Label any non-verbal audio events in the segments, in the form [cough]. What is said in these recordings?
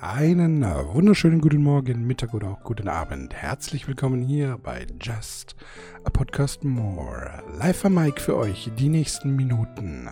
Einen wunderschönen guten Morgen, Mittag oder auch guten Abend. Herzlich willkommen hier bei Just a Podcast More. Live am Mike für euch die nächsten Minuten.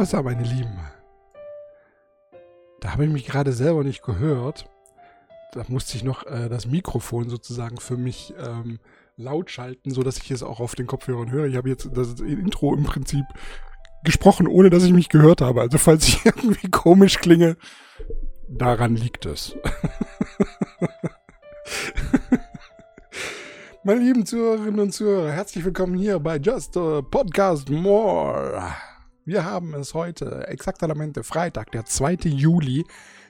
Hossa, meine Lieben. Da habe ich mich gerade selber nicht gehört. Da musste ich noch äh, das Mikrofon sozusagen für mich ähm, laut schalten, sodass ich es auch auf den Kopfhörern höre. Ich habe jetzt das Intro im Prinzip gesprochen, ohne dass ich mich gehört habe. Also falls ich [laughs] irgendwie komisch klinge, daran liegt es. [laughs] Meine lieben Zuhörerinnen und Zuhörer, herzlich willkommen hier bei Just a Podcast More. Wir haben es heute, exaktamente Freitag, der 2. Juli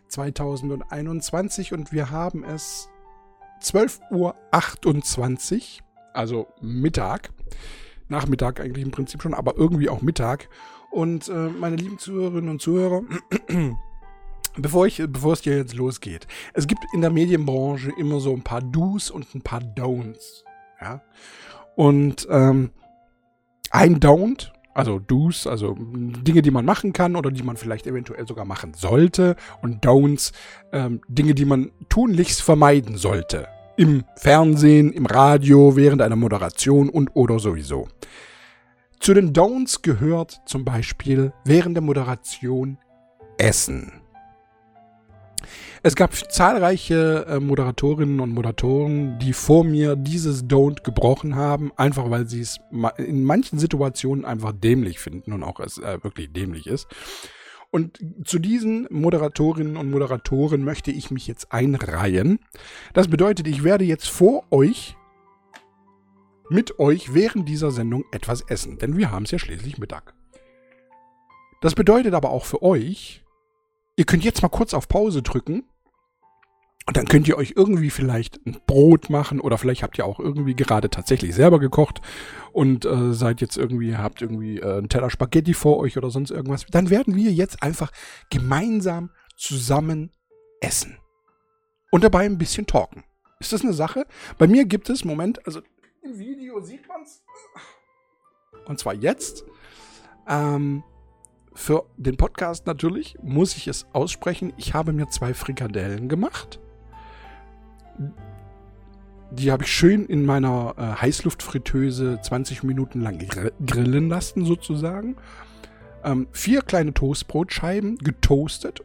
2021 und wir haben es 12.28 Uhr, also Mittag. Nachmittag eigentlich im Prinzip schon, aber irgendwie auch Mittag. Und äh, meine lieben Zuhörerinnen und Zuhörer, [clears throat] bevor, ich, bevor es hier jetzt losgeht, es gibt in der Medienbranche immer so ein paar Do's und ein paar Don'ts. Ja? Und ähm, ein Don't, also Do's, also Dinge, die man machen kann oder die man vielleicht eventuell sogar machen sollte. Und Don'ts, ähm, Dinge, die man tunlichst vermeiden sollte. Im Fernsehen, im Radio, während einer Moderation und oder sowieso. Zu den Don'ts gehört zum Beispiel während der Moderation Essen. Es gab zahlreiche äh, Moderatorinnen und Moderatoren, die vor mir dieses Don't gebrochen haben, einfach weil sie es in manchen Situationen einfach dämlich finden und auch es äh, wirklich dämlich ist. Und zu diesen Moderatorinnen und Moderatoren möchte ich mich jetzt einreihen. Das bedeutet, ich werde jetzt vor euch mit euch während dieser Sendung etwas essen, denn wir haben es ja schließlich Mittag. Das bedeutet aber auch für euch, ihr könnt jetzt mal kurz auf Pause drücken und dann könnt ihr euch irgendwie vielleicht ein Brot machen oder vielleicht habt ihr auch irgendwie gerade tatsächlich selber gekocht und äh, seid jetzt irgendwie, habt irgendwie äh, einen Teller Spaghetti vor euch oder sonst irgendwas. Dann werden wir jetzt einfach gemeinsam zusammen essen. Und dabei ein bisschen talken. Ist das eine Sache? Bei mir gibt es, Moment, also im Video sieht man es. Und zwar jetzt. Ähm, für den Podcast natürlich muss ich es aussprechen. Ich habe mir zwei Frikadellen gemacht. Die habe ich schön in meiner äh, Heißluftfritteuse 20 Minuten lang grillen lassen, sozusagen. Ähm, vier kleine Toastbrotscheiben getoastet.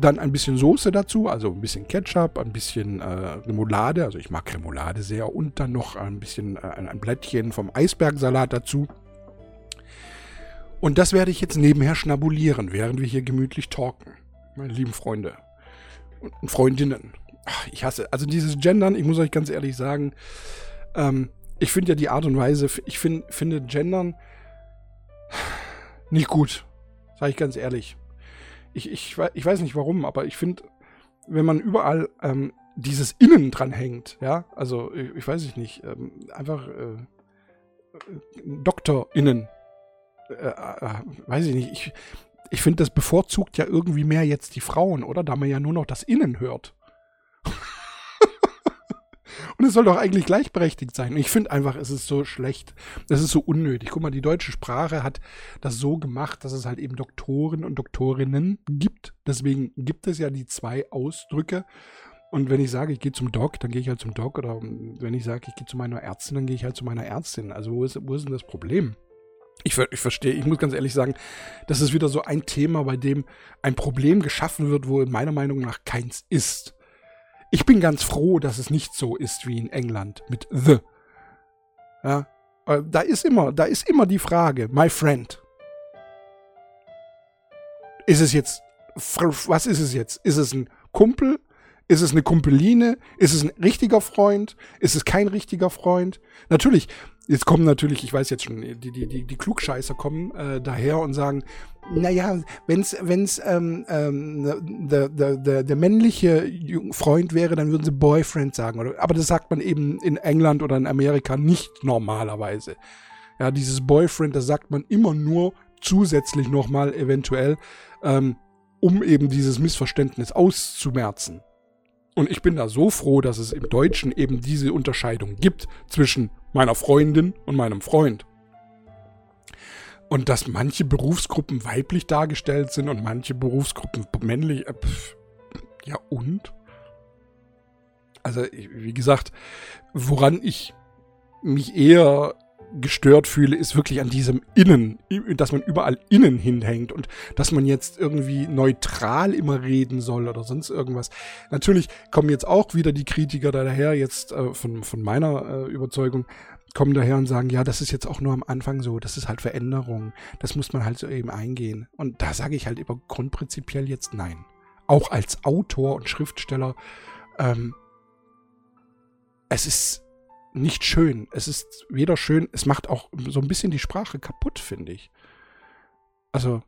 Dann ein bisschen Soße dazu, also ein bisschen Ketchup, ein bisschen äh, Remoulade, also ich mag Remoulade sehr. Und dann noch ein bisschen äh, ein Blättchen vom Eisbergsalat dazu. Und das werde ich jetzt nebenher schnabulieren, während wir hier gemütlich talken. Meine lieben Freunde und Freundinnen ich hasse, also dieses Gendern, ich muss euch ganz ehrlich sagen, ähm, ich finde ja die Art und Weise, ich find, finde Gendern nicht gut. Sage ich ganz ehrlich. Ich, ich, ich weiß nicht warum, aber ich finde, wenn man überall ähm, dieses Innen dran hängt, ja, also ich, ich weiß nicht, ähm, einfach äh, DoktorInnen, äh, äh, weiß ich nicht, ich, ich finde, das bevorzugt ja irgendwie mehr jetzt die Frauen, oder? Da man ja nur noch das Innen hört. Und es soll doch eigentlich gleichberechtigt sein. Ich finde einfach, es ist so schlecht. Es ist so unnötig. Guck mal, die deutsche Sprache hat das so gemacht, dass es halt eben Doktoren und Doktorinnen gibt. Deswegen gibt es ja die zwei Ausdrücke. Und wenn ich sage, ich gehe zum Doc, dann gehe ich halt zum Doc. Oder wenn ich sage, ich gehe zu meiner Ärztin, dann gehe ich halt zu meiner Ärztin. Also wo ist, wo ist denn das Problem? Ich, ich, verstehe, ich muss ganz ehrlich sagen, das ist wieder so ein Thema, bei dem ein Problem geschaffen wird, wo meiner Meinung nach keins ist. Ich bin ganz froh, dass es nicht so ist wie in England mit the. Ja, äh, da ist immer, da ist immer die Frage, my friend. Ist es jetzt, was ist es jetzt? Ist es ein Kumpel? Ist es eine Kumpeline? Ist es ein richtiger Freund? Ist es kein richtiger Freund? Natürlich, jetzt kommen natürlich, ich weiß jetzt schon, die, die, die, die Klugscheißer kommen äh, daher und sagen, naja, wenn's, wenn's ähm, ähm, der, der, der, der männliche Freund wäre, dann würden sie Boyfriend sagen. Oder, aber das sagt man eben in England oder in Amerika nicht normalerweise. Ja, dieses Boyfriend, das sagt man immer nur zusätzlich nochmal eventuell, ähm, um eben dieses Missverständnis auszumerzen. Und ich bin da so froh, dass es im Deutschen eben diese Unterscheidung gibt zwischen meiner Freundin und meinem Freund. Und dass manche Berufsgruppen weiblich dargestellt sind und manche Berufsgruppen männlich. Äh, pf, ja, und? Also, wie gesagt, woran ich mich eher gestört fühle, ist wirklich an diesem Innen, dass man überall innen hinhängt und dass man jetzt irgendwie neutral immer reden soll oder sonst irgendwas. Natürlich kommen jetzt auch wieder die Kritiker daher, jetzt äh, von, von meiner äh, Überzeugung, kommen daher und sagen, ja, das ist jetzt auch nur am Anfang so, das ist halt Veränderung, das muss man halt so eben eingehen. Und da sage ich halt über grundprinzipiell jetzt nein. Auch als Autor und Schriftsteller, ähm, es ist nicht schön. Es ist weder schön, es macht auch so ein bisschen die Sprache kaputt, finde ich. Also,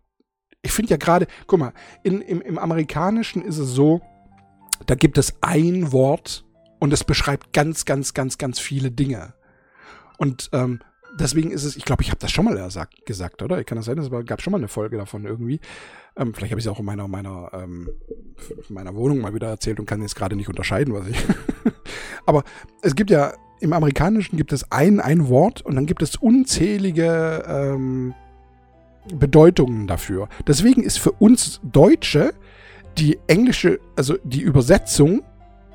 ich finde ja gerade, guck mal, in, im, im Amerikanischen ist es so, da gibt es ein Wort und es beschreibt ganz, ganz, ganz, ganz viele Dinge. Und ähm, deswegen ist es, ich glaube, ich habe das schon mal gesagt, oder? Kann das sein? Es gab schon mal eine Folge davon irgendwie. Ähm, vielleicht habe ich es auch in meiner, meiner, ähm, meiner Wohnung mal wieder erzählt und kann jetzt gerade nicht unterscheiden, was ich. [laughs] Aber es gibt ja, im Amerikanischen gibt es ein, ein Wort und dann gibt es unzählige ähm, Bedeutungen dafür. Deswegen ist für uns Deutsche die englische, also die Übersetzung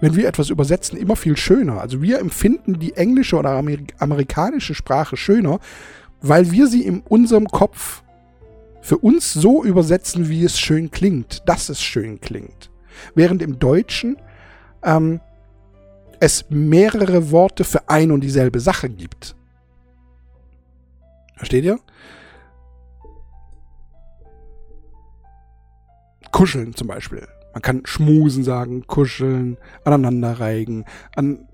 wenn wir etwas übersetzen, immer viel schöner. Also wir empfinden die englische oder amerikanische Sprache schöner, weil wir sie in unserem Kopf für uns so übersetzen, wie es schön klingt, dass es schön klingt. Während im Deutschen ähm, es mehrere Worte für ein und dieselbe Sache gibt. Versteht ihr? Kuscheln zum Beispiel. Man kann schmusen sagen, kuscheln, aneinanderreigen, an,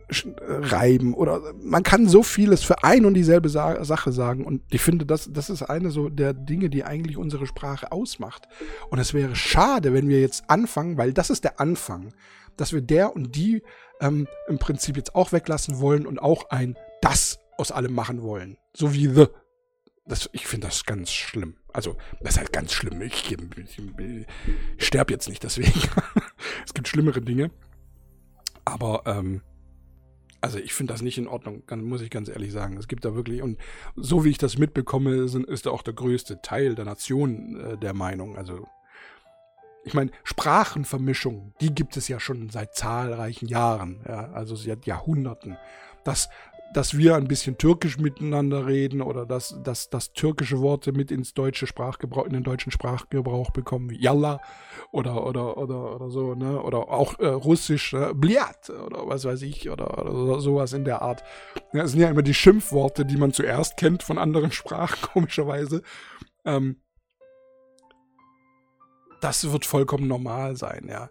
reiben oder man kann so vieles für ein und dieselbe Sa Sache sagen und ich finde, das, das ist eine so der Dinge, die eigentlich unsere Sprache ausmacht. Und es wäre schade, wenn wir jetzt anfangen, weil das ist der Anfang, dass wir der und die ähm, im Prinzip jetzt auch weglassen wollen und auch ein das aus allem machen wollen. So wie the das, ich finde das ganz schlimm. Also, das ist halt ganz schlimm. Ich, ich, ich sterbe jetzt nicht deswegen. [laughs] es gibt schlimmere Dinge. Aber, ähm, also ich finde das nicht in Ordnung, muss ich ganz ehrlich sagen. Es gibt da wirklich, und so wie ich das mitbekomme, sind, ist da auch der größte Teil der Nation äh, der Meinung. Also, ich meine, Sprachenvermischung, die gibt es ja schon seit zahlreichen Jahren, ja, also seit Jahrhunderten. Das dass wir ein bisschen türkisch miteinander reden oder dass, dass, dass türkische Worte mit ins deutsche Sprachgebrauch, in den deutschen Sprachgebrauch bekommen, wie Yalla oder, oder, oder, oder so, ne? Oder auch äh, russisch, äh, Bliat oder was weiß ich, oder, oder sowas in der Art. Ja, das sind ja immer die Schimpfworte, die man zuerst kennt von anderen Sprachen, [laughs] komischerweise. Ähm, das wird vollkommen normal sein, ja.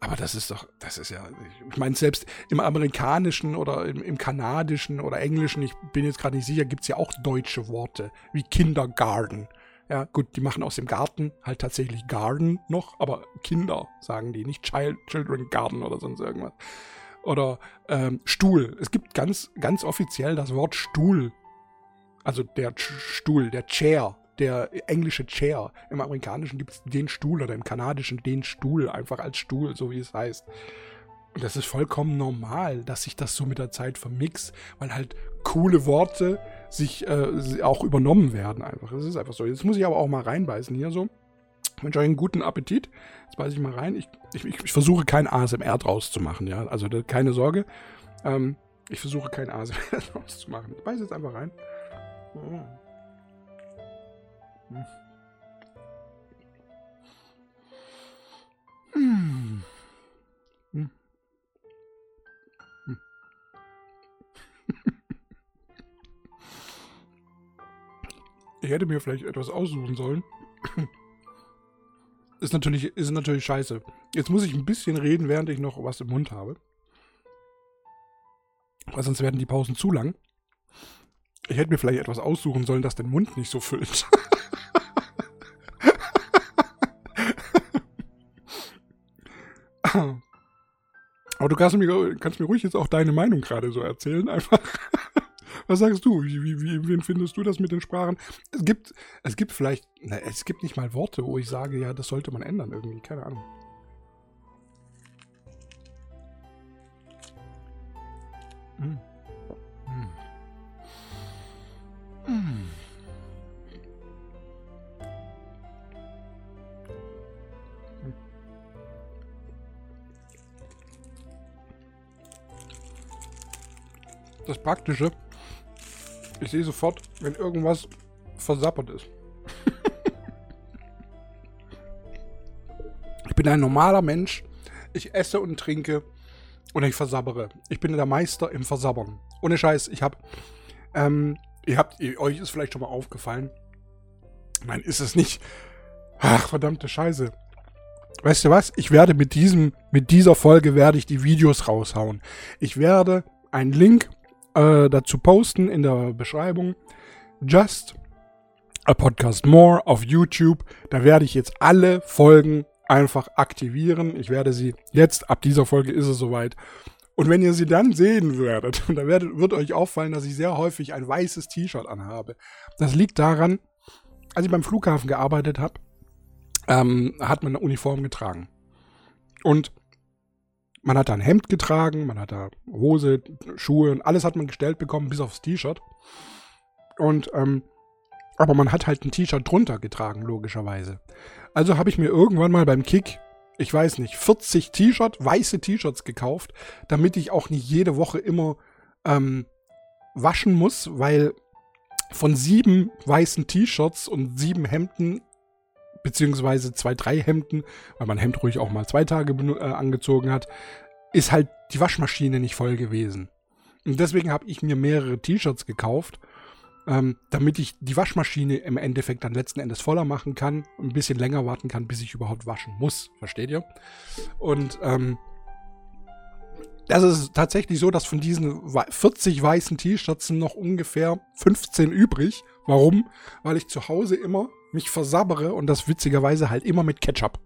Aber das ist doch, das ist ja, ich meine, selbst im amerikanischen oder im, im kanadischen oder englischen, ich bin jetzt gerade nicht sicher, gibt es ja auch deutsche Worte, wie Kindergarten. Ja, gut, die machen aus dem Garten halt tatsächlich Garden noch, aber Kinder sagen die, nicht Child, Children Garden oder sonst irgendwas. Oder ähm, Stuhl. Es gibt ganz, ganz offiziell das Wort Stuhl. Also der Stuhl, der Chair der englische Chair. Im amerikanischen gibt es den Stuhl oder im kanadischen den Stuhl, einfach als Stuhl, so wie es heißt. Und das ist vollkommen normal, dass sich das so mit der Zeit vermixt, weil halt coole Worte sich äh, auch übernommen werden einfach. Das ist einfach so. Jetzt muss ich aber auch mal reinbeißen hier so. Ich wünsche euch einen guten Appetit. Jetzt beiße ich mal rein. Ich, ich, ich versuche kein ASMR draus zu machen, ja. Also keine Sorge. Ähm, ich versuche kein ASMR [laughs] draus zu machen. Ich beiße jetzt einfach rein. Oh. Ich hätte mir vielleicht etwas aussuchen sollen. Ist natürlich, ist natürlich scheiße. Jetzt muss ich ein bisschen reden, während ich noch was im Mund habe. Weil sonst werden die Pausen zu lang. Ich hätte mir vielleicht etwas aussuchen sollen, das den Mund nicht so füllt. [laughs] du kannst mir, kannst mir ruhig jetzt auch deine Meinung gerade so erzählen, einfach. [laughs] Was sagst du? Wie, wie, wie, wie findest du das mit den Sprachen? Es gibt, es gibt vielleicht, na, es gibt nicht mal Worte, wo ich sage, ja, das sollte man ändern irgendwie. Keine Ahnung. Mm. Das Praktische, ich sehe sofort, wenn irgendwas versappert ist. [laughs] ich bin ein normaler Mensch. Ich esse und trinke und ich versabbere. Ich bin der Meister im Versabbern. Ohne Scheiß, ich habe, ähm, ihr habt, ihr, euch ist vielleicht schon mal aufgefallen. Nein, ist es nicht. Ach, verdammte Scheiße. Weißt du was? Ich werde mit diesem, mit dieser Folge werde ich die Videos raushauen. Ich werde einen Link äh, dazu posten in der Beschreibung. Just a Podcast More auf YouTube. Da werde ich jetzt alle Folgen einfach aktivieren. Ich werde sie jetzt, ab dieser Folge ist es soweit. Und wenn ihr sie dann sehen werdet, [laughs] dann werdet, wird euch auffallen, dass ich sehr häufig ein weißes T-Shirt anhabe. Das liegt daran, als ich beim Flughafen gearbeitet habe, ähm, hat man eine Uniform getragen. Und man hat da ein Hemd getragen, man hat da Hose, Schuhe und alles hat man gestellt bekommen, bis aufs T-Shirt. Und, ähm, aber man hat halt ein T-Shirt drunter getragen, logischerweise. Also habe ich mir irgendwann mal beim Kick, ich weiß nicht, 40 T-Shirt, weiße T-Shirts gekauft, damit ich auch nicht jede Woche immer ähm, waschen muss, weil von sieben weißen T-Shirts und sieben Hemden beziehungsweise zwei, drei Hemden, weil man Hemd ruhig auch mal zwei Tage äh, angezogen hat, ist halt die Waschmaschine nicht voll gewesen. Und deswegen habe ich mir mehrere T-Shirts gekauft, ähm, damit ich die Waschmaschine im Endeffekt dann letzten Endes voller machen kann, ein bisschen länger warten kann, bis ich überhaupt waschen muss. Versteht ihr? Und ähm, das ist tatsächlich so, dass von diesen 40 weißen T-Shirts noch ungefähr 15 übrig. Warum? Weil ich zu Hause immer mich versabbere und das witzigerweise halt immer mit Ketchup.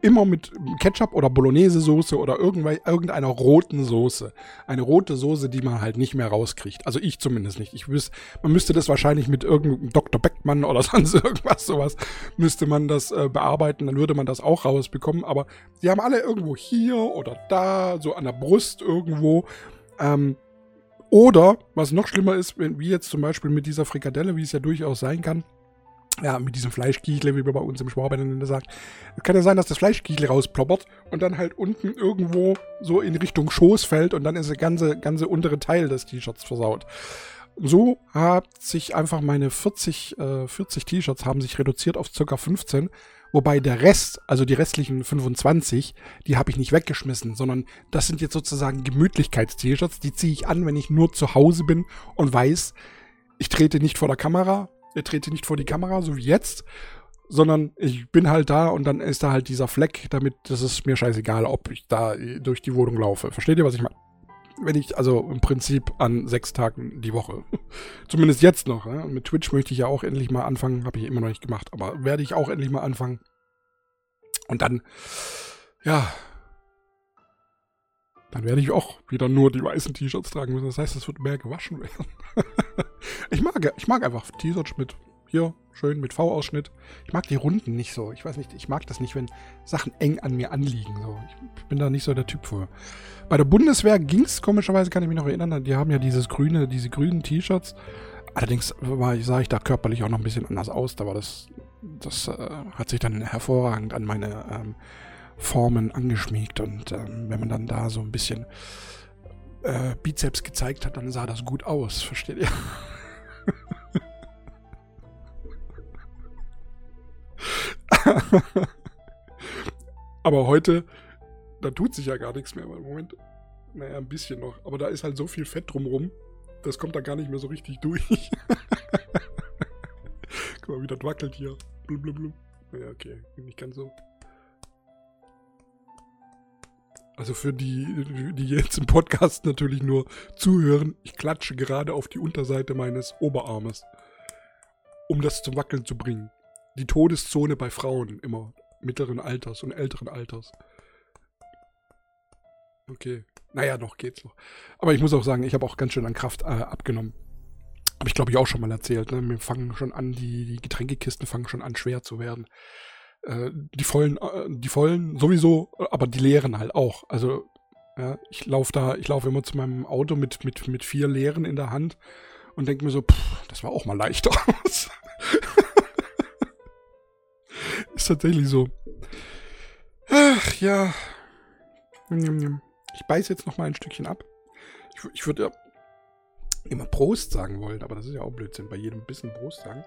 Immer mit Ketchup oder Bolognese-Soße oder irgendeiner roten Soße. Eine rote Soße, die man halt nicht mehr rauskriegt. Also ich zumindest nicht. Ich wüs man müsste das wahrscheinlich mit irgendeinem Dr. Beckmann oder [laughs] sonst irgendwas sowas, müsste man das äh, bearbeiten, dann würde man das auch rausbekommen. Aber die haben alle irgendwo hier oder da, so an der Brust irgendwo. Ähm, oder, was noch schlimmer ist, wie jetzt zum Beispiel mit dieser Frikadelle, wie es ja durchaus sein kann, ja, mit diesem Fleischkiechle, wie man bei uns im Schwabenländer sagt. Es kann ja sein, dass das Fleischkiechle rausploppert und dann halt unten irgendwo so in Richtung Schoß fällt und dann ist der ganze, ganze untere Teil des T-Shirts versaut. So hat sich einfach meine 40, äh, 40 T-Shirts haben sich reduziert auf ca. 15, wobei der Rest, also die restlichen 25, die habe ich nicht weggeschmissen, sondern das sind jetzt sozusagen Gemütlichkeits-T-Shirts, die ziehe ich an, wenn ich nur zu Hause bin und weiß, ich trete nicht vor der Kamera, er trete nicht vor die Kamera, so wie jetzt, sondern ich bin halt da und dann ist da halt dieser Fleck, damit das ist mir scheißegal, ob ich da durch die Wohnung laufe. Versteht ihr, was ich meine? Wenn ich, also im Prinzip an sechs Tagen die Woche. [laughs] Zumindest jetzt noch. Ja? Mit Twitch möchte ich ja auch endlich mal anfangen. Habe ich immer noch nicht gemacht, aber werde ich auch endlich mal anfangen. Und dann, ja, dann werde ich auch wieder nur die weißen T-Shirts tragen müssen. Das heißt, es wird mehr gewaschen werden. [laughs] ich, mag, ich mag einfach T-Shirts mit hier schön mit V-Ausschnitt. Ich mag die Runden nicht so. Ich weiß nicht, ich mag das nicht, wenn Sachen eng an mir anliegen. So. Ich bin da nicht so der Typ für. Bei der Bundeswehr ging es komischerweise, kann ich mich noch erinnern. Die haben ja dieses grüne, diese grünen T-Shirts. Allerdings war, sah ich da körperlich auch noch ein bisschen anders aus. Da war das, das äh, hat sich dann hervorragend an meine ähm, Formen angeschmiegt. Und ähm, wenn man dann da so ein bisschen äh, Bizeps gezeigt hat, dann sah das gut aus. Versteht ihr? [laughs] Aber heute, da tut sich ja gar nichts mehr. Im Moment, naja, ein bisschen noch. Aber da ist halt so viel Fett drumrum, das kommt da gar nicht mehr so richtig durch. [laughs] Guck mal, wie das wackelt hier. Blub, Ja, okay, nicht ganz so. Also für die, die jetzt im Podcast natürlich nur zuhören, ich klatsche gerade auf die Unterseite meines Oberarmes, um das zum Wackeln zu bringen. Die Todeszone bei Frauen immer mittleren Alters und älteren Alters. Okay. Naja, noch geht's noch. Aber ich muss auch sagen, ich habe auch ganz schön an Kraft äh, abgenommen. Habe ich, glaube ich, auch schon mal erzählt. Ne? Wir fangen schon an, die, die Getränkekisten fangen schon an, schwer zu werden. Äh, die vollen, äh, die vollen sowieso, aber die leeren halt auch. Also, ja, ich laufe da, ich laufe immer zu meinem Auto mit, mit, mit vier leeren in der Hand und denke mir so, pff, das war auch mal leichter. [laughs] Ist tatsächlich so. Ach ja. Ich beiße jetzt noch mal ein Stückchen ab. Ich, ich würde immer Prost sagen wollen, aber das ist ja auch Blödsinn. Bei jedem Bissen Prost sagen.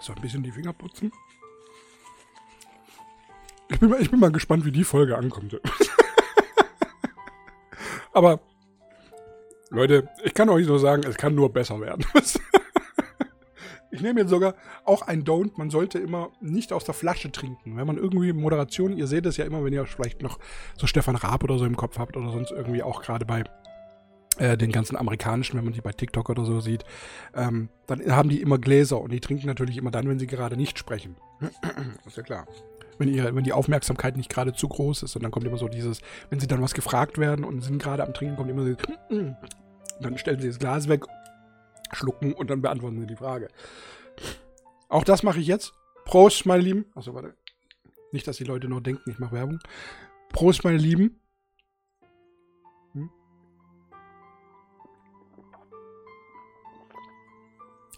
So ein bisschen die Finger putzen. Ich bin, mal, ich bin mal gespannt, wie die Folge ankommt. [laughs] Aber, Leute, ich kann euch nur sagen, es kann nur besser werden. [laughs] ich nehme jetzt sogar auch ein Don't. Man sollte immer nicht aus der Flasche trinken. Wenn man irgendwie Moderation, ihr seht es ja immer, wenn ihr vielleicht noch so Stefan Raab oder so im Kopf habt oder sonst irgendwie auch gerade bei äh, den ganzen amerikanischen, wenn man die bei TikTok oder so sieht, ähm, dann haben die immer Gläser und die trinken natürlich immer dann, wenn sie gerade nicht sprechen. [clears throat] ist ja klar. Wenn, ihr, wenn die Aufmerksamkeit nicht gerade zu groß ist und dann kommt immer so dieses, wenn sie dann was gefragt werden und sind gerade am Trinken, kommt immer so, [clears throat] dann stellen sie das Glas weg, schlucken und dann beantworten sie die Frage. Auch das mache ich jetzt. Prost, meine Lieben. Achso, warte. Nicht, dass die Leute nur denken, ich mache Werbung. Prost, meine Lieben.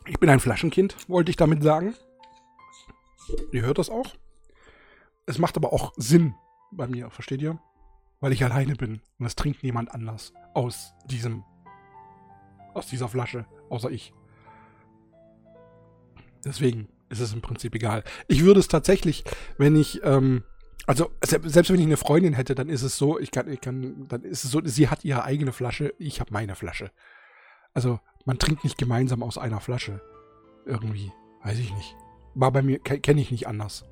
Ich bin ein Flaschenkind, wollte ich damit sagen. Ihr hört das auch. Es macht aber auch Sinn bei mir, versteht ihr? Weil ich alleine bin und es trinkt niemand anders aus diesem, aus dieser Flasche, außer ich. Deswegen ist es im Prinzip egal. Ich würde es tatsächlich, wenn ich, ähm, also selbst wenn ich eine Freundin hätte, dann ist es so, ich kann, ich kann, dann ist es so, sie hat ihre eigene Flasche, ich habe meine Flasche. Also man trinkt nicht gemeinsam aus einer Flasche. Irgendwie. Weiß ich nicht. War bei mir, kenne ich nicht anders.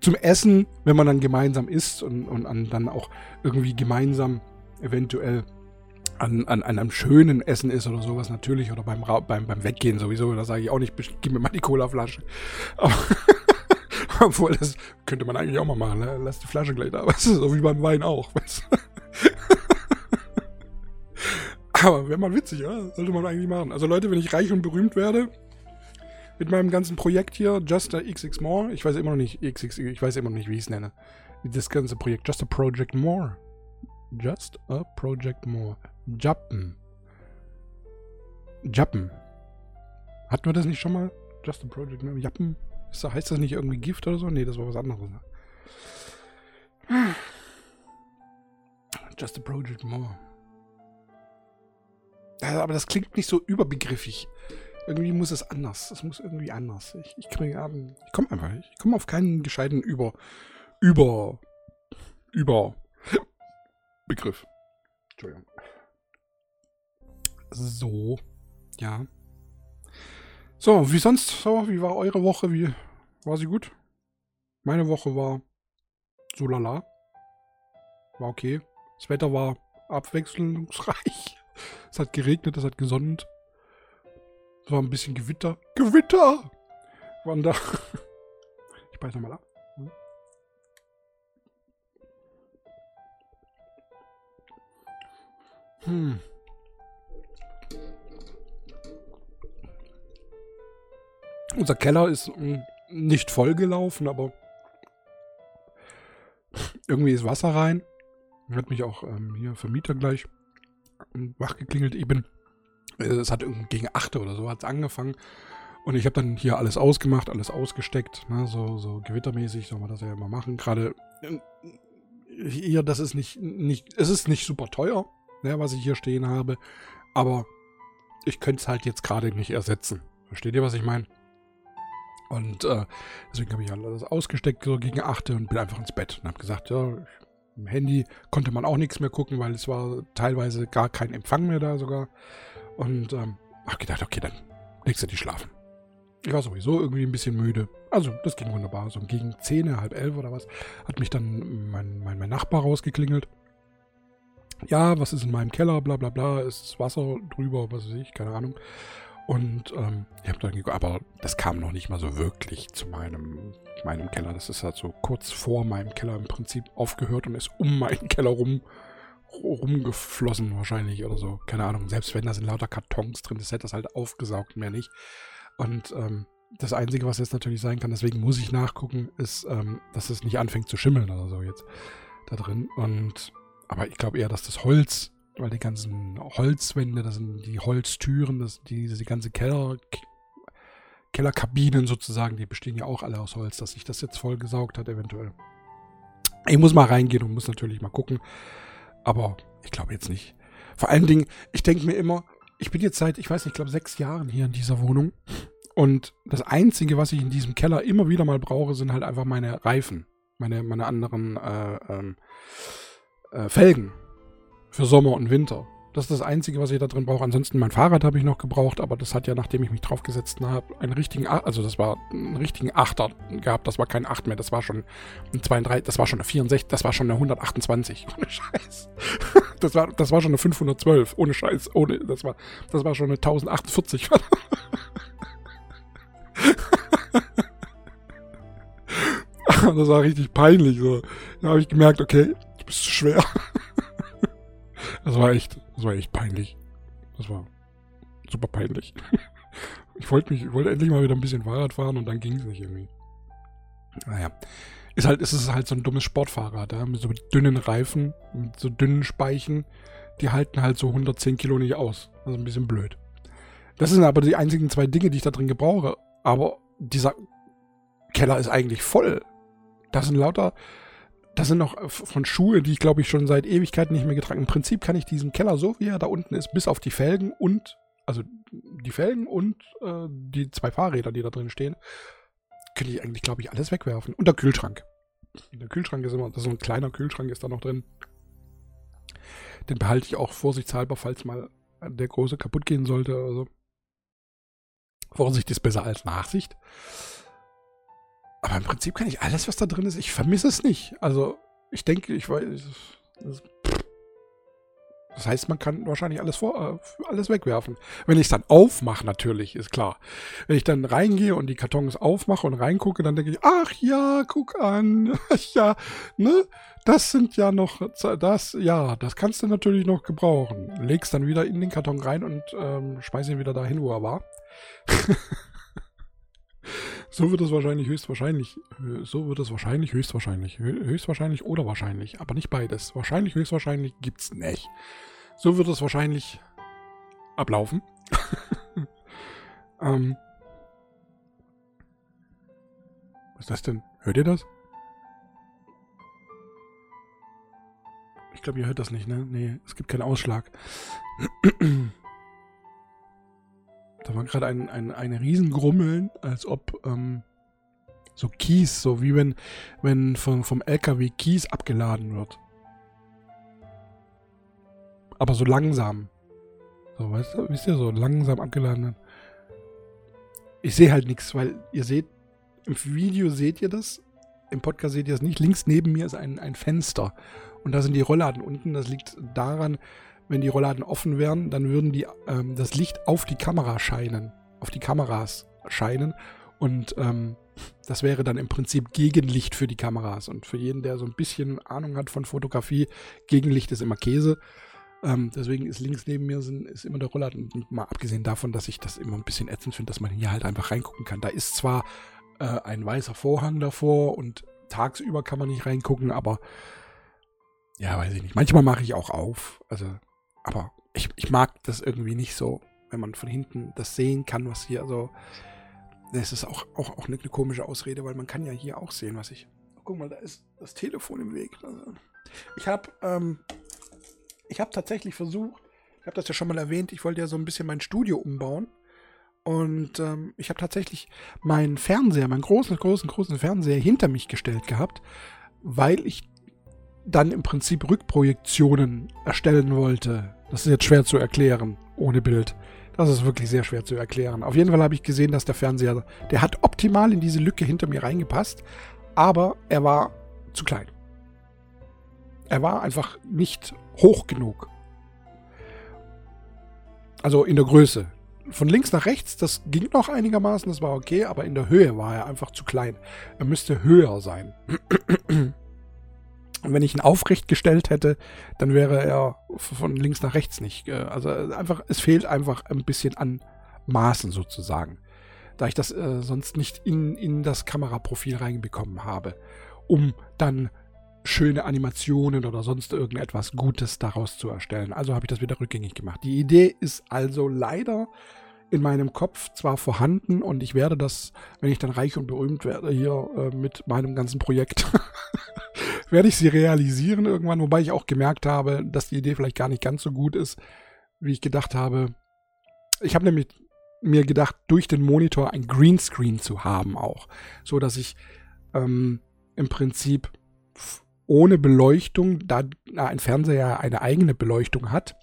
Zum Essen, wenn man dann gemeinsam isst und, und an, dann auch irgendwie gemeinsam eventuell an, an, einem schönen Essen ist oder sowas natürlich oder beim, beim, beim Weggehen sowieso, da sage ich auch nicht, gib mir mal die Colaflasche. [laughs] Obwohl, das könnte man eigentlich auch mal machen, ne? lass die Flasche gleich da, weißt du, so wie beim Wein auch. Weißt du? [laughs] Aber wäre mal witzig, ja? Sollte man eigentlich machen. Also Leute, wenn ich reich und berühmt werde, mit meinem ganzen Projekt hier, Just a XX More, ich weiß immer noch nicht, XX, ich weiß immer noch nicht, wie ich es nenne. Das ganze Projekt, Just a Project More. Just a Project More. Jappen. Jappen. Hatten wir das nicht schon mal? Just a Project More. Jappen? heißt das nicht irgendwie Gift oder so? Nee, das war was anderes. Just a Project More. Aber das klingt nicht so überbegriffig. Irgendwie muss es anders. Es muss irgendwie anders. Ich, ich, ähm, ich komme einfach. Ich komme auf keinen gescheiten Über. Über. Über. Begriff. Entschuldigung. So. Ja. So, wie sonst? So, wie war eure Woche? Wie war sie gut? Meine Woche war so lala. War okay. Das Wetter war abwechslungsreich. [laughs] Es hat geregnet, es hat gesonnt. Es war ein bisschen Gewitter. Gewitter! Waren da. [laughs] Ich beiß nochmal ab. Hm. Unser Keller ist hm, nicht voll gelaufen, aber irgendwie ist Wasser rein. Hat mich auch ähm, hier Vermieter gleich wach geklingelt. Ich bin, äh, es hat gegen 8 oder so hat es angefangen. Und ich habe dann hier alles ausgemacht, alles ausgesteckt, ne, so, so gewittermäßig soll man das ja immer machen. Gerade äh, hier, das ist nicht, nicht, es ist nicht super teuer, ne, was ich hier stehen habe, aber ich könnte es halt jetzt gerade nicht ersetzen. Versteht ihr, was ich meine? Und äh, deswegen habe ich alles ausgesteckt, so gegen 8 und bin einfach ins Bett und habe gesagt, ja, im Handy konnte man auch nichts mehr gucken, weil es war teilweise gar kein Empfang mehr da sogar. Und ähm, hab gedacht, okay, dann legst du dich schlafen. Ich war sowieso irgendwie ein bisschen müde. Also, das ging wunderbar. So gegen 10, halb elf oder was, hat mich dann mein, mein, mein Nachbar rausgeklingelt. Ja, was ist in meinem Keller, bla bla bla, ist Wasser drüber, was weiß ich, keine Ahnung. Und ähm, ich habe dann geguckt, aber das kam noch nicht mal so wirklich zu meinem, meinem Keller. Das ist halt so kurz vor meinem Keller im Prinzip aufgehört und ist um meinen [laughs] Keller rum rumgeflossen wahrscheinlich oder so. Keine Ahnung. Selbst wenn da sind lauter Kartons drin ist, hätte das halt aufgesaugt, mehr nicht. Und ähm, das Einzige, was jetzt natürlich sein kann, deswegen muss ich nachgucken, ist, ähm, dass es nicht anfängt zu schimmeln oder so jetzt da drin. Und aber ich glaube eher, dass das Holz, weil die ganzen Holzwände, das sind die Holztüren, das, die, diese ganze Keller, Kellerkabinen sozusagen, die bestehen ja auch alle aus Holz, dass sich das jetzt vollgesaugt hat, eventuell. Ich muss mal reingehen und muss natürlich mal gucken. Aber ich glaube jetzt nicht. Vor allen Dingen, ich denke mir immer, ich bin jetzt seit, ich weiß nicht, ich glaube sechs Jahren hier in dieser Wohnung. Und das Einzige, was ich in diesem Keller immer wieder mal brauche, sind halt einfach meine Reifen. Meine, meine anderen äh, ähm, äh, Felgen. Für Sommer und Winter. Das ist das Einzige, was ich da drin brauche. Ansonsten mein Fahrrad habe ich noch gebraucht, aber das hat ja, nachdem ich mich draufgesetzt habe, einen richtigen, also das war einen richtigen Achter gehabt. Das war kein 8 mehr, das war schon ein 32, das war schon eine 64, das war schon eine 128. [laughs] Ohne Scheiß. Das war, das war schon eine 512. Ohne Scheiß. Ohne, das war, das war schon eine 1048. [laughs] das war richtig peinlich. So. Da habe ich gemerkt, okay, bist zu schwer. [laughs] Das war echt, das war echt peinlich. Das war super peinlich. [laughs] Ich wollte mich, ich wollte endlich mal wieder ein bisschen Fahrrad fahren und dann ging es nicht irgendwie. Naja. Ist halt, ist es halt so ein dummes Sportfahrrad, ja, mit so dünnen Reifen, mit so dünnen Speichen. Die halten halt so 110 Kilo nicht aus. Das ist ein bisschen blöd. Das sind aber die einzigen zwei Dinge, die ich da drin gebrauche. Aber dieser Keller ist eigentlich voll. Da sind lauter das sind noch äh, von Schuhe, die ich glaube ich schon seit Ewigkeiten nicht mehr getragen. Im Prinzip kann ich diesen Keller so wie er da unten ist, bis auf die Felgen und, also die Felgen und äh, die zwei Fahrräder, die da drin stehen, könnte ich eigentlich, glaube ich, alles wegwerfen. Und der Kühlschrank. Der Kühlschrank ist immer, das ist so ein kleiner Kühlschrank ist da noch drin. Den behalte ich auch vorsichtshalber, falls mal der große kaputt gehen sollte oder. Vorsicht ist besser als Nachsicht. Aber im Prinzip kann ich alles, was da drin ist, ich vermisse es nicht. Also, ich denke, ich weiß. Das, das heißt, man kann wahrscheinlich alles, vor, äh, alles wegwerfen. Wenn ich es dann aufmache, natürlich, ist klar. Wenn ich dann reingehe und die Kartons aufmache und reingucke, dann denke ich, ach ja, guck an. [laughs] ja, ne? Das sind ja noch, das, ja, das kannst du natürlich noch gebrauchen. Legst dann wieder in den Karton rein und ähm, schmeiß ihn wieder dahin, wo er war. [laughs] So wird es wahrscheinlich höchstwahrscheinlich, äh, so wird es wahrscheinlich höchstwahrscheinlich, höchstwahrscheinlich oder wahrscheinlich, aber nicht beides. Wahrscheinlich höchstwahrscheinlich gibt's nicht. So wird es wahrscheinlich ablaufen. [laughs] ähm, was ist das denn? Hört ihr das? Ich glaube, ihr hört das nicht, ne? Nee, es gibt keinen Ausschlag. [clears throat] Da war gerade ein, ein, ein Riesengrummeln, als ob ähm, so Kies, so wie wenn, wenn vom, vom LKW Kies abgeladen wird. Aber so langsam. So, weißt du, wisst ihr, so langsam abgeladen. Ich sehe halt nichts, weil ihr seht, im Video seht ihr das, im Podcast seht ihr es nicht. Links neben mir ist ein, ein Fenster. Und da sind die Rollladen unten. Das liegt daran, wenn die Rollladen offen wären, dann würden die ähm, das Licht auf die Kamera scheinen, auf die Kameras scheinen und ähm, das wäre dann im Prinzip Gegenlicht für die Kameras und für jeden, der so ein bisschen Ahnung hat von Fotografie, Gegenlicht ist immer Käse. Ähm, deswegen ist links neben mir sind, ist immer der Rollladen. Mal abgesehen davon, dass ich das immer ein bisschen ätzend finde, dass man hier halt einfach reingucken kann. Da ist zwar äh, ein weißer Vorhang davor und tagsüber kann man nicht reingucken, aber ja, weiß ich nicht. Manchmal mache ich auch auf. Also aber ich, ich mag das irgendwie nicht so, wenn man von hinten das sehen kann, was hier so. Das ist auch, auch, auch eine, eine komische Ausrede, weil man kann ja hier auch sehen, was ich. Oh, guck mal, da ist das Telefon im Weg. Also, ich habe ähm, ich tatsächlich versucht, ich habe das ja schon mal erwähnt, ich wollte ja so ein bisschen mein Studio umbauen. Und ähm, ich habe tatsächlich meinen Fernseher, meinen großen, großen, großen Fernseher hinter mich gestellt gehabt, weil ich dann im Prinzip Rückprojektionen erstellen wollte. Das ist jetzt schwer zu erklären, ohne Bild. Das ist wirklich sehr schwer zu erklären. Auf jeden Fall habe ich gesehen, dass der Fernseher, der hat optimal in diese Lücke hinter mir reingepasst, aber er war zu klein. Er war einfach nicht hoch genug. Also in der Größe. Von links nach rechts, das ging noch einigermaßen, das war okay, aber in der Höhe war er einfach zu klein. Er müsste höher sein. Und wenn ich ihn aufrecht gestellt hätte, dann wäre er von links nach rechts nicht. Äh, also einfach, es fehlt einfach ein bisschen an Maßen sozusagen. Da ich das äh, sonst nicht in, in das Kameraprofil reinbekommen habe, um dann schöne Animationen oder sonst irgendetwas Gutes daraus zu erstellen. Also habe ich das wieder rückgängig gemacht. Die Idee ist also leider in meinem Kopf zwar vorhanden und ich werde das, wenn ich dann reich und berühmt werde hier äh, mit meinem ganzen Projekt, [laughs] werde ich sie realisieren irgendwann, wobei ich auch gemerkt habe, dass die Idee vielleicht gar nicht ganz so gut ist, wie ich gedacht habe. Ich habe nämlich mir gedacht, durch den Monitor ein Greenscreen zu haben auch, so dass ich ähm, im Prinzip ohne Beleuchtung, da ein Fernseher eine eigene Beleuchtung hat,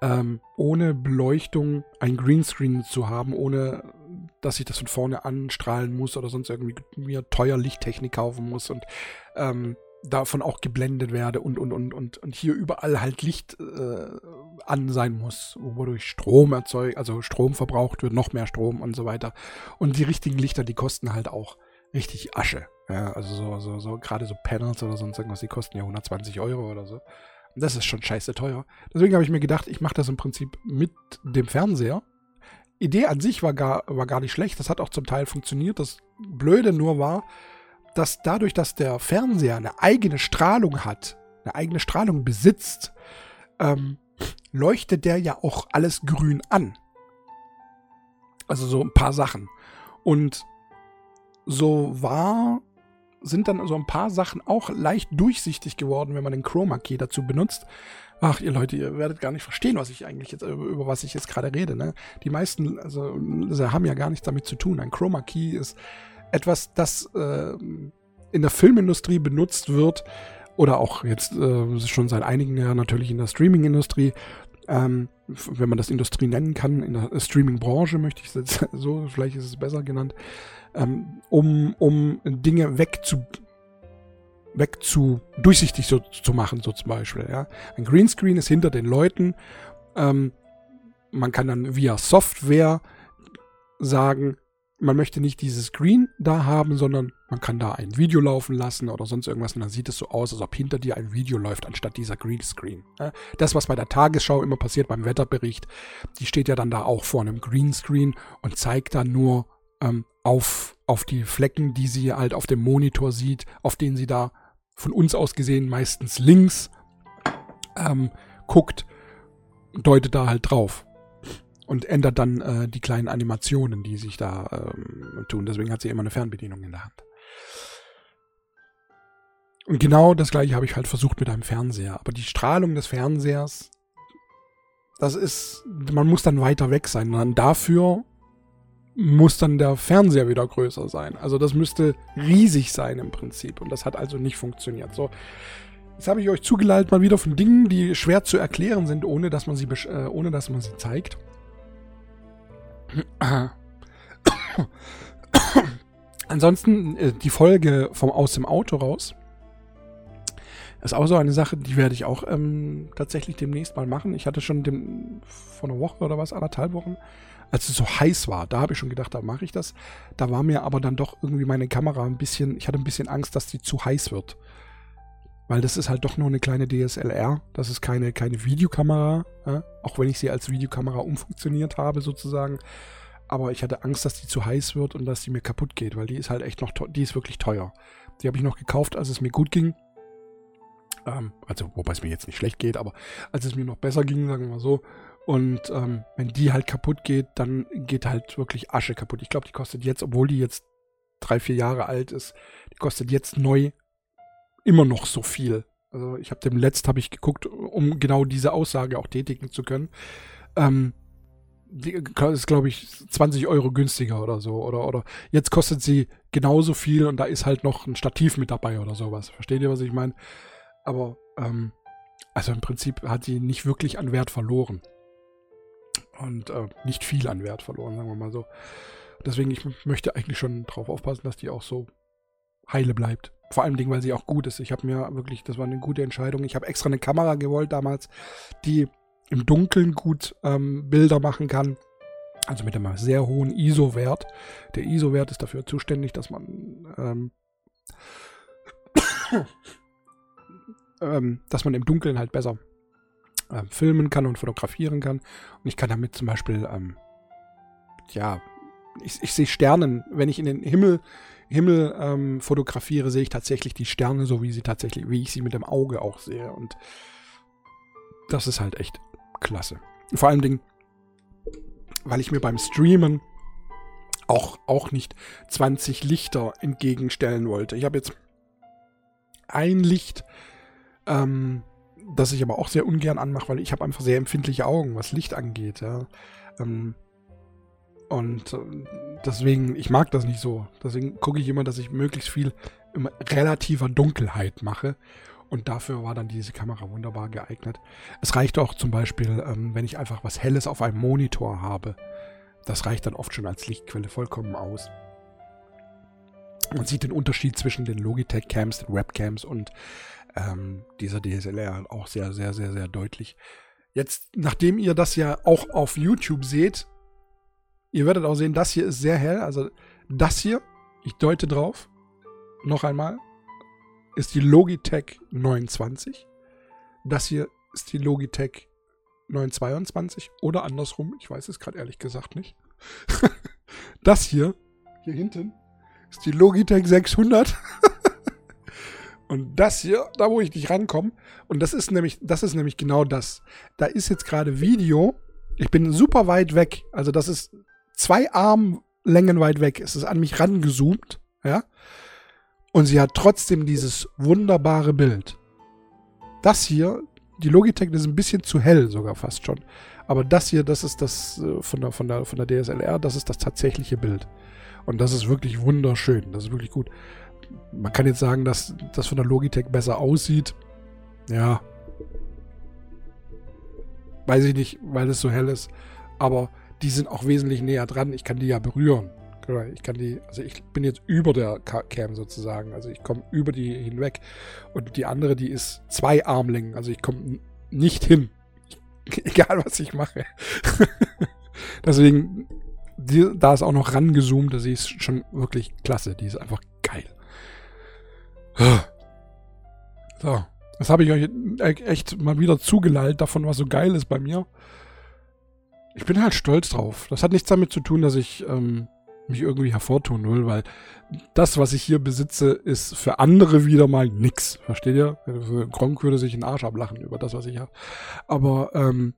ähm, ohne Beleuchtung ein Greenscreen zu haben, ohne dass ich das von vorne anstrahlen muss oder sonst irgendwie mir teuer Lichttechnik kaufen muss und ähm, davon auch geblendet werde und und und und und hier überall halt Licht äh, an sein muss, wodurch Strom erzeugt, also Strom verbraucht wird, noch mehr Strom und so weiter. Und die richtigen Lichter, die kosten halt auch richtig Asche. Ja, also so, so, so gerade so Panels oder sonst irgendwas, die kosten ja 120 Euro oder so. Das ist schon scheiße teuer. Deswegen habe ich mir gedacht, ich mache das im Prinzip mit dem Fernseher. Idee an sich war gar, war gar nicht schlecht. Das hat auch zum Teil funktioniert. Das Blöde nur war, dass dadurch, dass der Fernseher eine eigene Strahlung hat, eine eigene Strahlung besitzt, ähm, leuchtet der ja auch alles grün an. Also so ein paar Sachen. Und so war sind dann so ein paar Sachen auch leicht durchsichtig geworden, wenn man den Chroma Key dazu benutzt. Ach, ihr Leute, ihr werdet gar nicht verstehen, was ich eigentlich jetzt, über was ich jetzt gerade rede. Ne? Die meisten also, haben ja gar nichts damit zu tun. Ein Chroma Key ist etwas, das äh, in der Filmindustrie benutzt wird oder auch jetzt äh, schon seit einigen Jahren natürlich in der Streaming-Industrie. Ähm, wenn man das Industrie nennen kann, in der Streaming-Branche möchte ich es jetzt [laughs] so, vielleicht ist es besser genannt ähm, um, um Dinge wegzu, wegzu durchsichtig so, zu machen, so zum Beispiel. Ja. Ein Greenscreen ist hinter den Leuten. Ähm, man kann dann via Software sagen, man möchte nicht dieses Screen da haben, sondern man kann da ein Video laufen lassen oder sonst irgendwas und dann sieht es so aus, als ob hinter dir ein Video läuft, anstatt dieser Greenscreen. Das, was bei der Tagesschau immer passiert, beim Wetterbericht, die steht ja dann da auch vor einem Greenscreen und zeigt dann nur ähm, auf, auf die Flecken, die sie halt auf dem Monitor sieht, auf denen sie da von uns aus gesehen meistens links ähm, guckt, deutet da halt drauf und ändert dann äh, die kleinen Animationen, die sich da ähm, tun. Deswegen hat sie immer eine Fernbedienung in der Hand. Und genau das gleiche habe ich halt versucht mit einem Fernseher. Aber die Strahlung des Fernsehers, das ist, man muss dann weiter weg sein. Und dann dafür muss dann der Fernseher wieder größer sein. Also das müsste riesig sein im Prinzip. Und das hat also nicht funktioniert. So, jetzt habe ich euch zugeleitet mal wieder von Dingen, die schwer zu erklären sind, ohne dass man sie, äh, ohne dass man sie zeigt. [coughs] Ansonsten äh, die Folge vom Aus dem Auto raus. Ist auch so eine Sache, die werde ich auch ähm, tatsächlich demnächst mal machen. Ich hatte schon dem, vor einer Woche oder was, anderthalb Wochen, als es so heiß war, da habe ich schon gedacht, da mache ich das. Da war mir aber dann doch irgendwie meine Kamera ein bisschen, ich hatte ein bisschen Angst, dass die zu heiß wird. Weil das ist halt doch nur eine kleine DSLR. Das ist keine, keine Videokamera, ja? auch wenn ich sie als Videokamera umfunktioniert habe sozusagen. Aber ich hatte Angst, dass die zu heiß wird und dass die mir kaputt geht, weil die ist halt echt noch, die ist wirklich teuer. Die habe ich noch gekauft, als es mir gut ging. Ähm, also, wobei es mir jetzt nicht schlecht geht, aber als es mir noch besser ging, sagen wir mal so. Und ähm, wenn die halt kaputt geht, dann geht halt wirklich Asche kaputt. Ich glaube, die kostet jetzt, obwohl die jetzt drei, vier Jahre alt ist, die kostet jetzt neu immer noch so viel. Also ich habe dem letzt habe ich geguckt, um genau diese Aussage auch tätigen zu können. Ähm, die ist, glaube ich, 20 Euro günstiger oder so. Oder, oder jetzt kostet sie genauso viel und da ist halt noch ein Stativ mit dabei oder sowas. Versteht ihr, was ich meine? Aber, ähm, also im Prinzip hat sie nicht wirklich an Wert verloren. Und äh, nicht viel an Wert verloren, sagen wir mal so. Deswegen, ich möchte eigentlich schon darauf aufpassen, dass die auch so heile bleibt. Vor allem Dingen, weil sie auch gut ist. Ich habe mir wirklich, das war eine gute Entscheidung. Ich habe extra eine Kamera gewollt damals, die im Dunkeln gut ähm, Bilder machen kann. Also mit einem sehr hohen ISO-Wert. Der ISO-Wert ist dafür zuständig, dass man ähm, [coughs] ähm, dass man im Dunkeln halt besser äh, filmen kann und fotografieren kann. Und ich kann damit zum Beispiel, ähm, ja, ich, ich sehe Sternen, wenn ich in den Himmel, Himmel ähm, fotografiere, sehe ich tatsächlich die Sterne, so wie sie tatsächlich, wie ich sie mit dem Auge auch sehe. Und das ist halt echt klasse. Vor allen Dingen, weil ich mir beim Streamen auch, auch nicht 20 Lichter entgegenstellen wollte. Ich habe jetzt ein Licht, ähm, das ich aber auch sehr ungern anmache, weil ich habe einfach sehr empfindliche Augen, was Licht angeht. Ja. Ähm, und äh, deswegen, ich mag das nicht so. Deswegen gucke ich immer, dass ich möglichst viel in relativer Dunkelheit mache. Und dafür war dann diese Kamera wunderbar geeignet. Es reicht auch zum Beispiel, ähm, wenn ich einfach was Helles auf einem Monitor habe. Das reicht dann oft schon als Lichtquelle vollkommen aus. Man sieht den Unterschied zwischen den Logitech-Cams, den Webcams und ähm, dieser DSLR auch sehr, sehr, sehr, sehr deutlich. Jetzt, nachdem ihr das ja auch auf YouTube seht, ihr werdet auch sehen, das hier ist sehr hell. Also das hier, ich deute drauf, noch einmal, ist die Logitech 920. Das hier ist die Logitech 922 oder andersrum. Ich weiß es gerade ehrlich gesagt nicht. [laughs] das hier, hier hinten, ist die Logitech 600. [laughs] und das hier, da wo ich nicht rankomme, und das ist nämlich, das ist nämlich genau das. Da ist jetzt gerade Video. Ich bin super weit weg. Also das ist zwei Armlängen weit weg. Es ist an mich rangezoomt, ja. Und sie hat trotzdem dieses wunderbare Bild. Das hier, die Logitech ist ein bisschen zu hell sogar fast schon. Aber das hier, das ist das äh, von der, von der, von der DSLR, das ist das tatsächliche Bild. Und das ist wirklich wunderschön. Das ist wirklich gut. Man kann jetzt sagen, dass das von der Logitech besser aussieht. Ja. Weiß ich nicht, weil es so hell ist. Aber die sind auch wesentlich näher dran. Ich kann die ja berühren. Ich kann die, also ich bin jetzt über der Cam sozusagen. Also ich komme über die hinweg. Und die andere, die ist zwei Armlängen. Also ich komme nicht hin. [laughs] Egal was ich mache. [laughs] Deswegen die, da ist auch noch rangezoomt, sie ist schon wirklich klasse. Die ist einfach geil. So, das habe ich euch echt mal wieder zugelallt davon, was so geil ist bei mir. Ich bin halt stolz drauf. Das hat nichts damit zu tun, dass ich ähm, mich irgendwie hervortun will, weil das, was ich hier besitze, ist für andere wieder mal nix. Versteht ihr? Gronk würde sich einen Arsch ablachen über das, was ich habe. Aber ähm,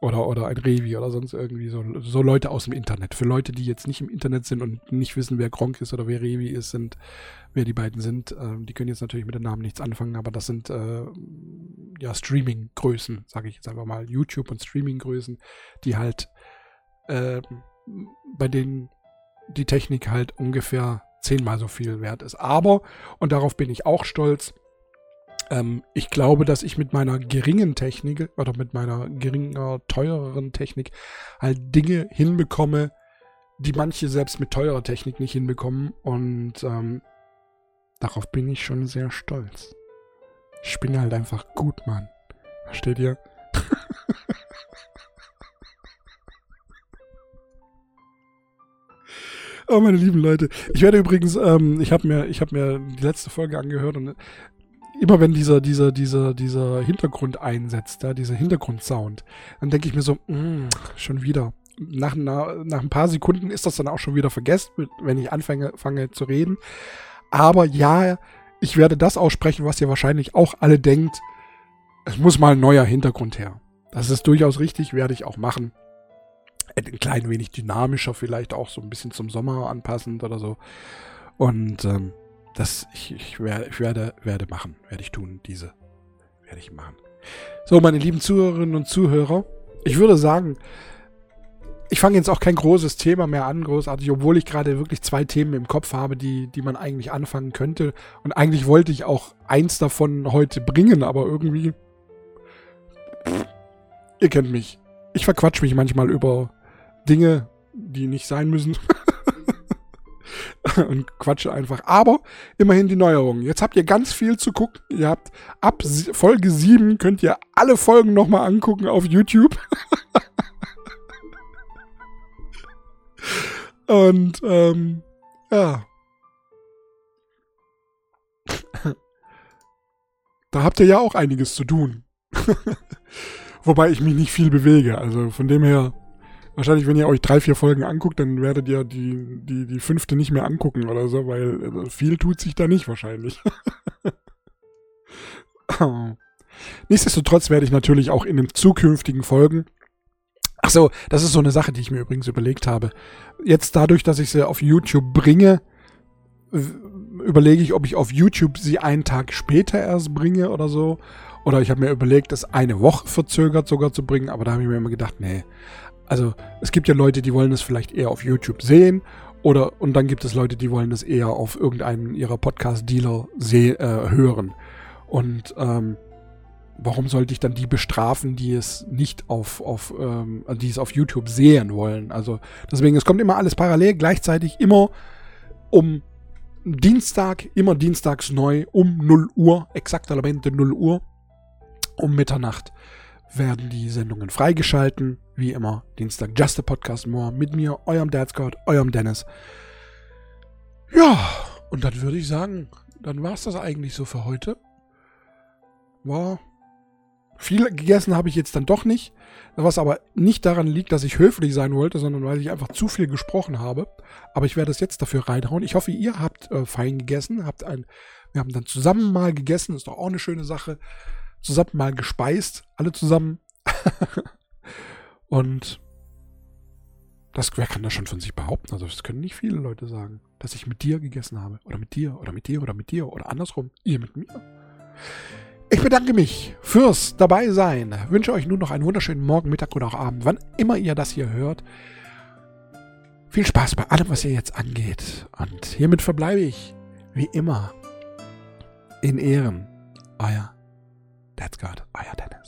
oder, oder ein Revi oder sonst irgendwie so, so Leute aus dem Internet. Für Leute, die jetzt nicht im Internet sind und nicht wissen, wer Gronk ist oder wer Revi ist, sind, wer die beiden sind, äh, die können jetzt natürlich mit den Namen nichts anfangen, aber das sind äh, ja Streaming-Größen, sage ich jetzt einfach mal. YouTube und Streaming-Größen, die halt äh, bei denen die Technik halt ungefähr zehnmal so viel wert ist. Aber, und darauf bin ich auch stolz, ähm, ich glaube, dass ich mit meiner geringen Technik oder mit meiner geringer, teureren Technik halt Dinge hinbekomme, die manche selbst mit teurer Technik nicht hinbekommen. Und ähm, darauf bin ich schon sehr stolz. Ich bin halt einfach gut, Mann. Versteht ihr? [laughs] Oh, meine lieben Leute. Ich werde übrigens, ähm, ich habe mir, ich habe mir die letzte Folge angehört und immer wenn dieser, dieser, dieser, dieser Hintergrund einsetzt, ja, dieser Hintergrundsound, dann denke ich mir so, mm, schon wieder. Nach, nach, nach ein paar Sekunden ist das dann auch schon wieder vergessen, wenn ich anfange fange zu reden. Aber ja, ich werde das aussprechen, was ihr wahrscheinlich auch alle denkt. Es muss mal ein neuer Hintergrund her. Das ist durchaus richtig, werde ich auch machen. Ein klein wenig dynamischer, vielleicht auch so ein bisschen zum Sommer anpassend oder so. Und ähm, das, ich, ich, werde, ich werde, werde machen, werde ich tun, diese werde ich machen. So, meine lieben Zuhörerinnen und Zuhörer, ich würde sagen, ich fange jetzt auch kein großes Thema mehr an, großartig, obwohl ich gerade wirklich zwei Themen im Kopf habe, die, die man eigentlich anfangen könnte. Und eigentlich wollte ich auch eins davon heute bringen, aber irgendwie, pff, ihr kennt mich. ich verquatsch mich manchmal über Dinge, die nicht sein müssen. [laughs] [laughs] und quatsche einfach. Aber immerhin die Neuerungen. Jetzt habt ihr ganz viel zu gucken. Ihr habt ab Folge 7 könnt ihr alle Folgen nochmal angucken auf YouTube. [laughs] und ähm, ja. da habt ihr ja auch einiges zu tun. [laughs] Wobei ich mich nicht viel bewege. Also von dem her Wahrscheinlich, wenn ihr euch drei, vier Folgen anguckt, dann werdet ihr die, die, die fünfte nicht mehr angucken oder so, weil also viel tut sich da nicht wahrscheinlich. [laughs] Nichtsdestotrotz werde ich natürlich auch in den zukünftigen Folgen. Ach so, das ist so eine Sache, die ich mir übrigens überlegt habe. Jetzt dadurch, dass ich sie auf YouTube bringe, überlege ich, ob ich auf YouTube sie einen Tag später erst bringe oder so. Oder ich habe mir überlegt, das eine Woche verzögert sogar zu bringen, aber da habe ich mir immer gedacht, nee, also es gibt ja Leute, die wollen das vielleicht eher auf YouTube sehen oder und dann gibt es Leute, die wollen das eher auf irgendeinen ihrer Podcast-Dealer äh, hören. Und ähm, warum sollte ich dann die bestrafen, die es nicht auf, auf ähm, die es auf YouTube sehen wollen? Also deswegen, es kommt immer alles parallel, gleichzeitig immer um Dienstag, immer dienstags neu um 0 Uhr, exaktamente 0 Uhr, um Mitternacht werden die Sendungen freigeschalten. Wie immer, Dienstag Just a Podcast More mit mir, eurem Dad Scott, eurem Dennis. Ja, und dann würde ich sagen, dann war es das eigentlich so für heute. War viel gegessen habe ich jetzt dann doch nicht, was aber nicht daran liegt, dass ich höflich sein wollte, sondern weil ich einfach zu viel gesprochen habe. Aber ich werde es jetzt dafür reinhauen. Ich hoffe, ihr habt äh, fein gegessen, habt ein, wir haben dann zusammen mal gegessen, ist doch auch eine schöne Sache zusammen mal gespeist, alle zusammen. [laughs] und das, wer kann das schon von sich behaupten? Also, das können nicht viele Leute sagen, dass ich mit dir gegessen habe. Oder mit dir, oder mit dir, oder mit dir, oder andersrum, ihr mit mir. Ich bedanke mich fürs Dabeisein. Wünsche euch nun noch einen wunderschönen Morgen, Mittag oder auch Abend, wann immer ihr das hier hört. Viel Spaß bei allem, was ihr jetzt angeht. Und hiermit verbleibe ich, wie immer, in Ehren, euer That's God. I had